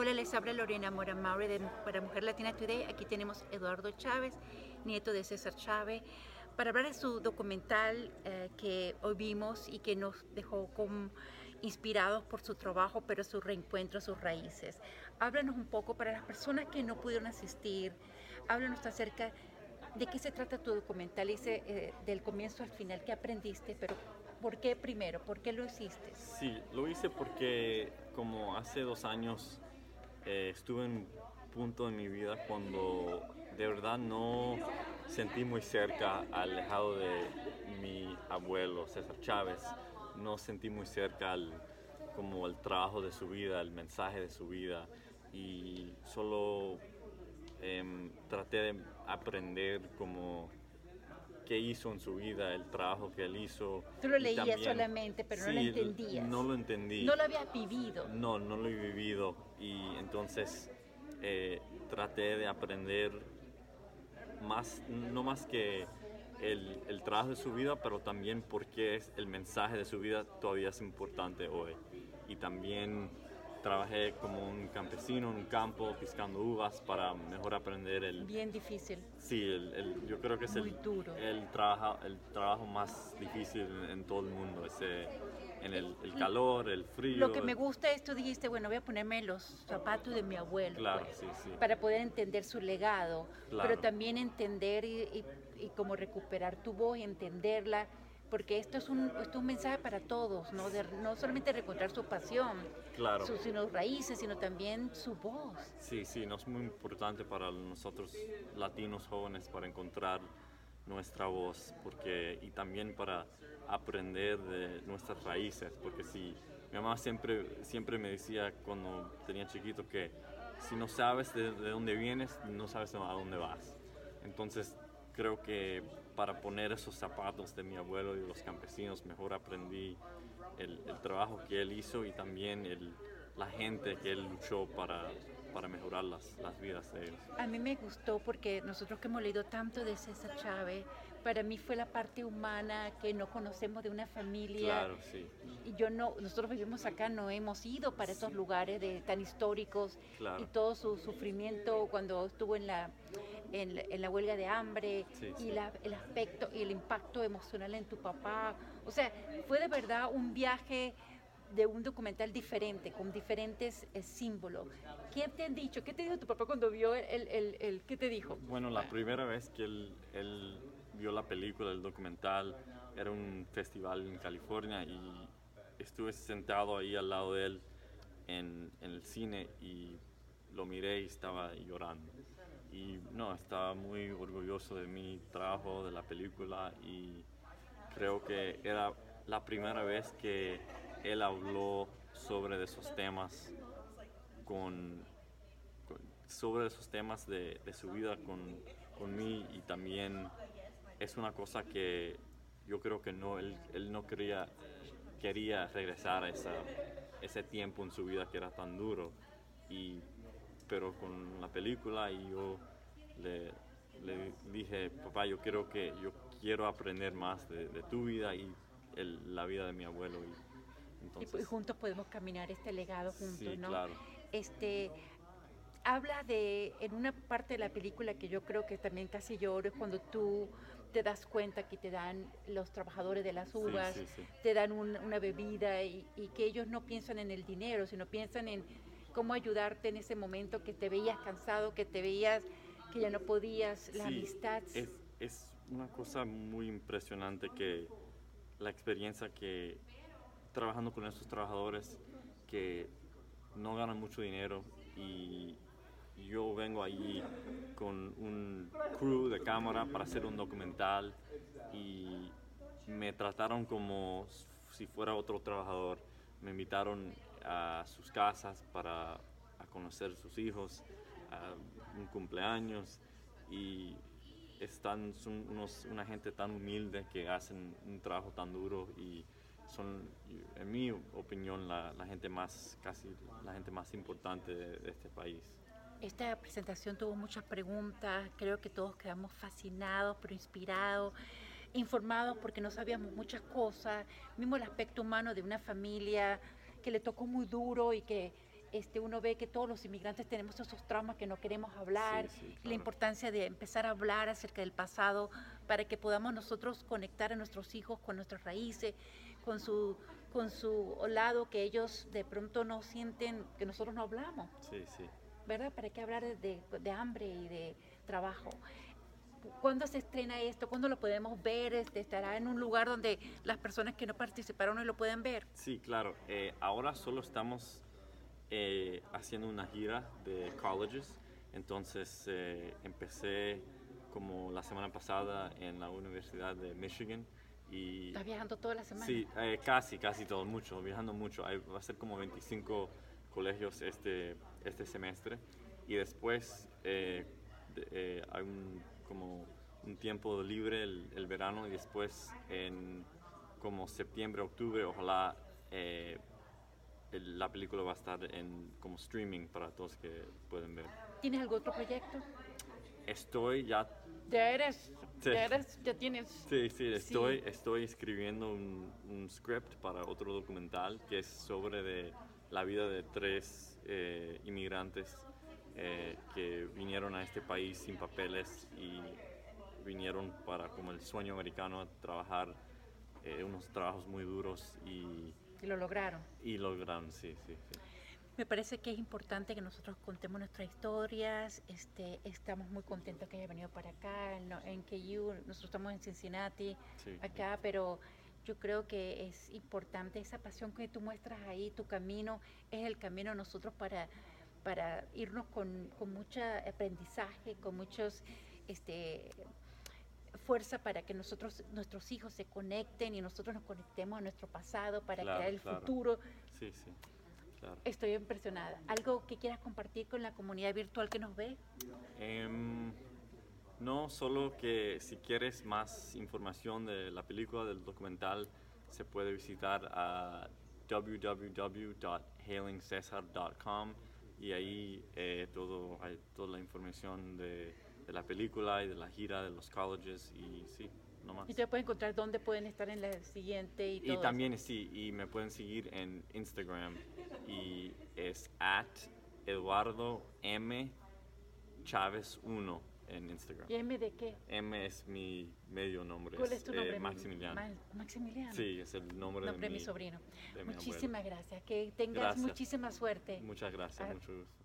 Hola, les habla Lorena Mora Maure de para Mujer Latina Today. Aquí tenemos Eduardo Chávez, nieto de César Chávez, para hablar de su documental eh, que hoy vimos y que nos dejó con, inspirados por su trabajo, pero su reencuentro, sus raíces. Háblanos un poco para las personas que no pudieron asistir, háblanos acerca de qué se trata tu documental, dice eh, del comienzo al final, qué aprendiste, pero ¿por qué primero? ¿Por qué lo hiciste? Sí, lo hice porque como hace dos años eh, estuve en un punto en mi vida cuando de verdad no sentí muy cerca, alejado de mi abuelo César Chávez, no sentí muy cerca al, como el trabajo de su vida, el mensaje de su vida. Y solo em, traté de aprender como qué hizo en su vida, el trabajo que él hizo. Tú lo leías solamente, pero no lo entendías. No lo entendí. No lo habías vivido. No, no lo he vivido. Y entonces eh, traté de aprender más, no más que el, el, trabajo de su vida, pero también porque es el mensaje de su vida todavía es importante hoy. Y también trabajé como un campesino en un campo piscando uvas para mejor aprender el... Bien difícil. Sí, el, yo creo que es el, duro. El, trabajo, el trabajo más difícil en, todo el mundo, ese, en el, calor, el frío. Lo que me gusta es, tú dijiste, bueno, voy a ponerme los zapatos de mi abuelo. Claro, pues, sí, sí. Para poder entender su legado, pero también entender y, y, y como recuperar tu voz y entenderla porque esto es un, esto es un mensaje para todos, ¿no? De, no solamente encontrar su pasión, claro. sus sino raíces, sino también su voz. Sí, sí, no es muy importante para nosotros latinos jóvenes para encontrar nuestra voz, porque y también para aprender de nuestras raíces, porque si mi mamá siempre siempre me decía cuando tenía chiquito que si no sabes de, de dónde vienes, no sabes a dónde vas. Entonces creo que para poner esos zapatos de mi abuelo y los campesinos mejor aprendí el, trabajo que él hizo y también el, la gente que él luchó para, para mejorar las, las, vidas de ellos. A mí me gustó porque nosotros que hemos leído tanto de César Chávez, para mí fue la parte humana que no conocemos de una familia. Claro, sí. Y yo no, nosotros vivimos acá, no hemos ido para esos lugares de, tan históricos claro. y todo su sufrimiento cuando estuvo en la en, en la huelga de hambre sí, y sí. la, el aspecto y el impacto emocional en tu papá. O sea, fue de verdad un viaje de un documental diferente, con diferentes eh, símbolos. ¿Qué te han dicho? ¿Qué te dijo tu papá cuando vio el, el, el qué te dijo? Bueno, la primera vez que él, él vio la película, el documental, era un festival en California y estuve sentado ahí al lado de él en, en el cine y lo miré y estaba llorando y no, estaba muy orgulloso de mi trabajo, de la película y creo que era la primera vez que él habló sobre esos temas con, con sobre esos temas de, de su vida con, con, mí y también es una cosa que yo creo que no, él, él no quería, quería regresar a esa, ese tiempo en su vida que era tan duro. Y pero con la película y yo le, le, dije, papá, yo quiero que yo quiero aprender más de, de tu vida y el, la vida de mi abuelo. Y, entonces, y, juntos podemos caminar este legado juntos, sí, ¿no? Claro. Este, habla de, en una parte de la película que yo creo que también casi lloro, es cuando tú te das cuenta que te dan los trabajadores de las uvas, sí, sí, te dan un, una bebida y, y que ellos no piensan en el dinero, sino piensan en cómo ayudarte en ese momento que te veías cansado, que te veías que ya no podías, la sí, amistad. Es, es, una cosa muy impresionante que la experiencia que trabajando con estos trabajadores que no ganan mucho dinero y yo vengo allí con un crew de cámara para hacer un documental y me trataron como si fuera otro trabajador. Me invitaron a sus casas para a conocer sus hijos, a un cumpleaños. Y están son unos, una gente tan humilde que hacen un trabajo tan duro y son en mi opinión la, la gente más casi la gente más importante de, de, este país. Esta presentación tuvo muchas preguntas creo que todos quedamos fascinados pero inspirados informados porque no sabíamos muchas cosas mismo el aspecto humano de una familia que le tocó muy duro y que este, uno ve que todos los inmigrantes tenemos esos traumas que no queremos hablar, Sí, sí, la importancia de empezar a hablar acerca del pasado para que podamos nosotros conectar a nuestros hijos con nuestras raíces, con su, con su lado que ellos de pronto no sienten que nosotros no hablamos, Sí, sí. ¿verdad? ¿Para qué hablar de- de hambre y de trabajo? ¿Cuándo se estrena esto? ¿Cuándo lo podemos ver? Este, ¿Estará en un lugar donde las personas que no participaron no lo pueden ver? Sí, claro. Eh, ahora solo estamos eh, haciendo una gira de colleges. Entonces eh, empecé como la semana pasada en la Universidad de Michigan y ¿Estás viajando toda la semana? sí, eh, casi, casi todo, mucho, viajando mucho. Hay- va a ser como 25 colegios este, este semestre y después eh, de- eh, hay un, como un tiempo libre el, el verano y después en como septiembre, octubre, ojalá eh, el- la película va a estar en como streaming para todos que pueden ver. ¿Tienes algún otro proyecto? Estoy ya, Ya eres, Sí. ya eres, ya tienes. sí, sí, estoy, estoy escribiendo un, un script para otro documental que es sobre de la vida de tres eh, inmigrantes eh, que vinieron a este país sin papeles y vinieron para como el sueño americano a trabajar eh, unos trabajos muy duros y, Y lo lograron. y lograron, sí, sí, sí. Me parece que es importante que nosotros contemos nuestras historias. Este, estamos muy contentos que haya venido para acá, en, en KU. Nosotros estamos en Cincinnati, Sí. acá, pero yo creo que es importante esa pasión que tú muestras ahí, tu camino es el camino de nosotros para, para irnos con, con mucho aprendizaje, con muchos este, fuerza para que nosotros, nuestros hijos se conecten y nosotros nos conectemos a nuestro pasado para Claro, crear el claro. futuro. Sí, sí, claro. Estoy impresionada. ¿Algo que quieras compartir con la comunidad virtual que nos ve? Em, no, solo que si quieres más información de la película, del documental, se puede visitar a www.hailingcesar.com y ahí eh, todo, hay toda la información de, de la película y de la gira de los colleges y sí, no más. Y te pueden encontrar dónde pueden estar en la siguiente y todo. Y eso. también sí, y me pueden seguir en Instagram y es at Eduardo M Chávez 1 en Instagram. ¿Y M de qué? M es mi medio nombre. ¿Cuál es tu eh, nombre? Maximiliano. Ma- Maximiliano. Sí, es el nombre, Nombre de mi sobrino. de mi abuelo. Muchísimas gracias. Que tengas Gracias. muchísima suerte. Muchas gracias, Ah, mucho gusto.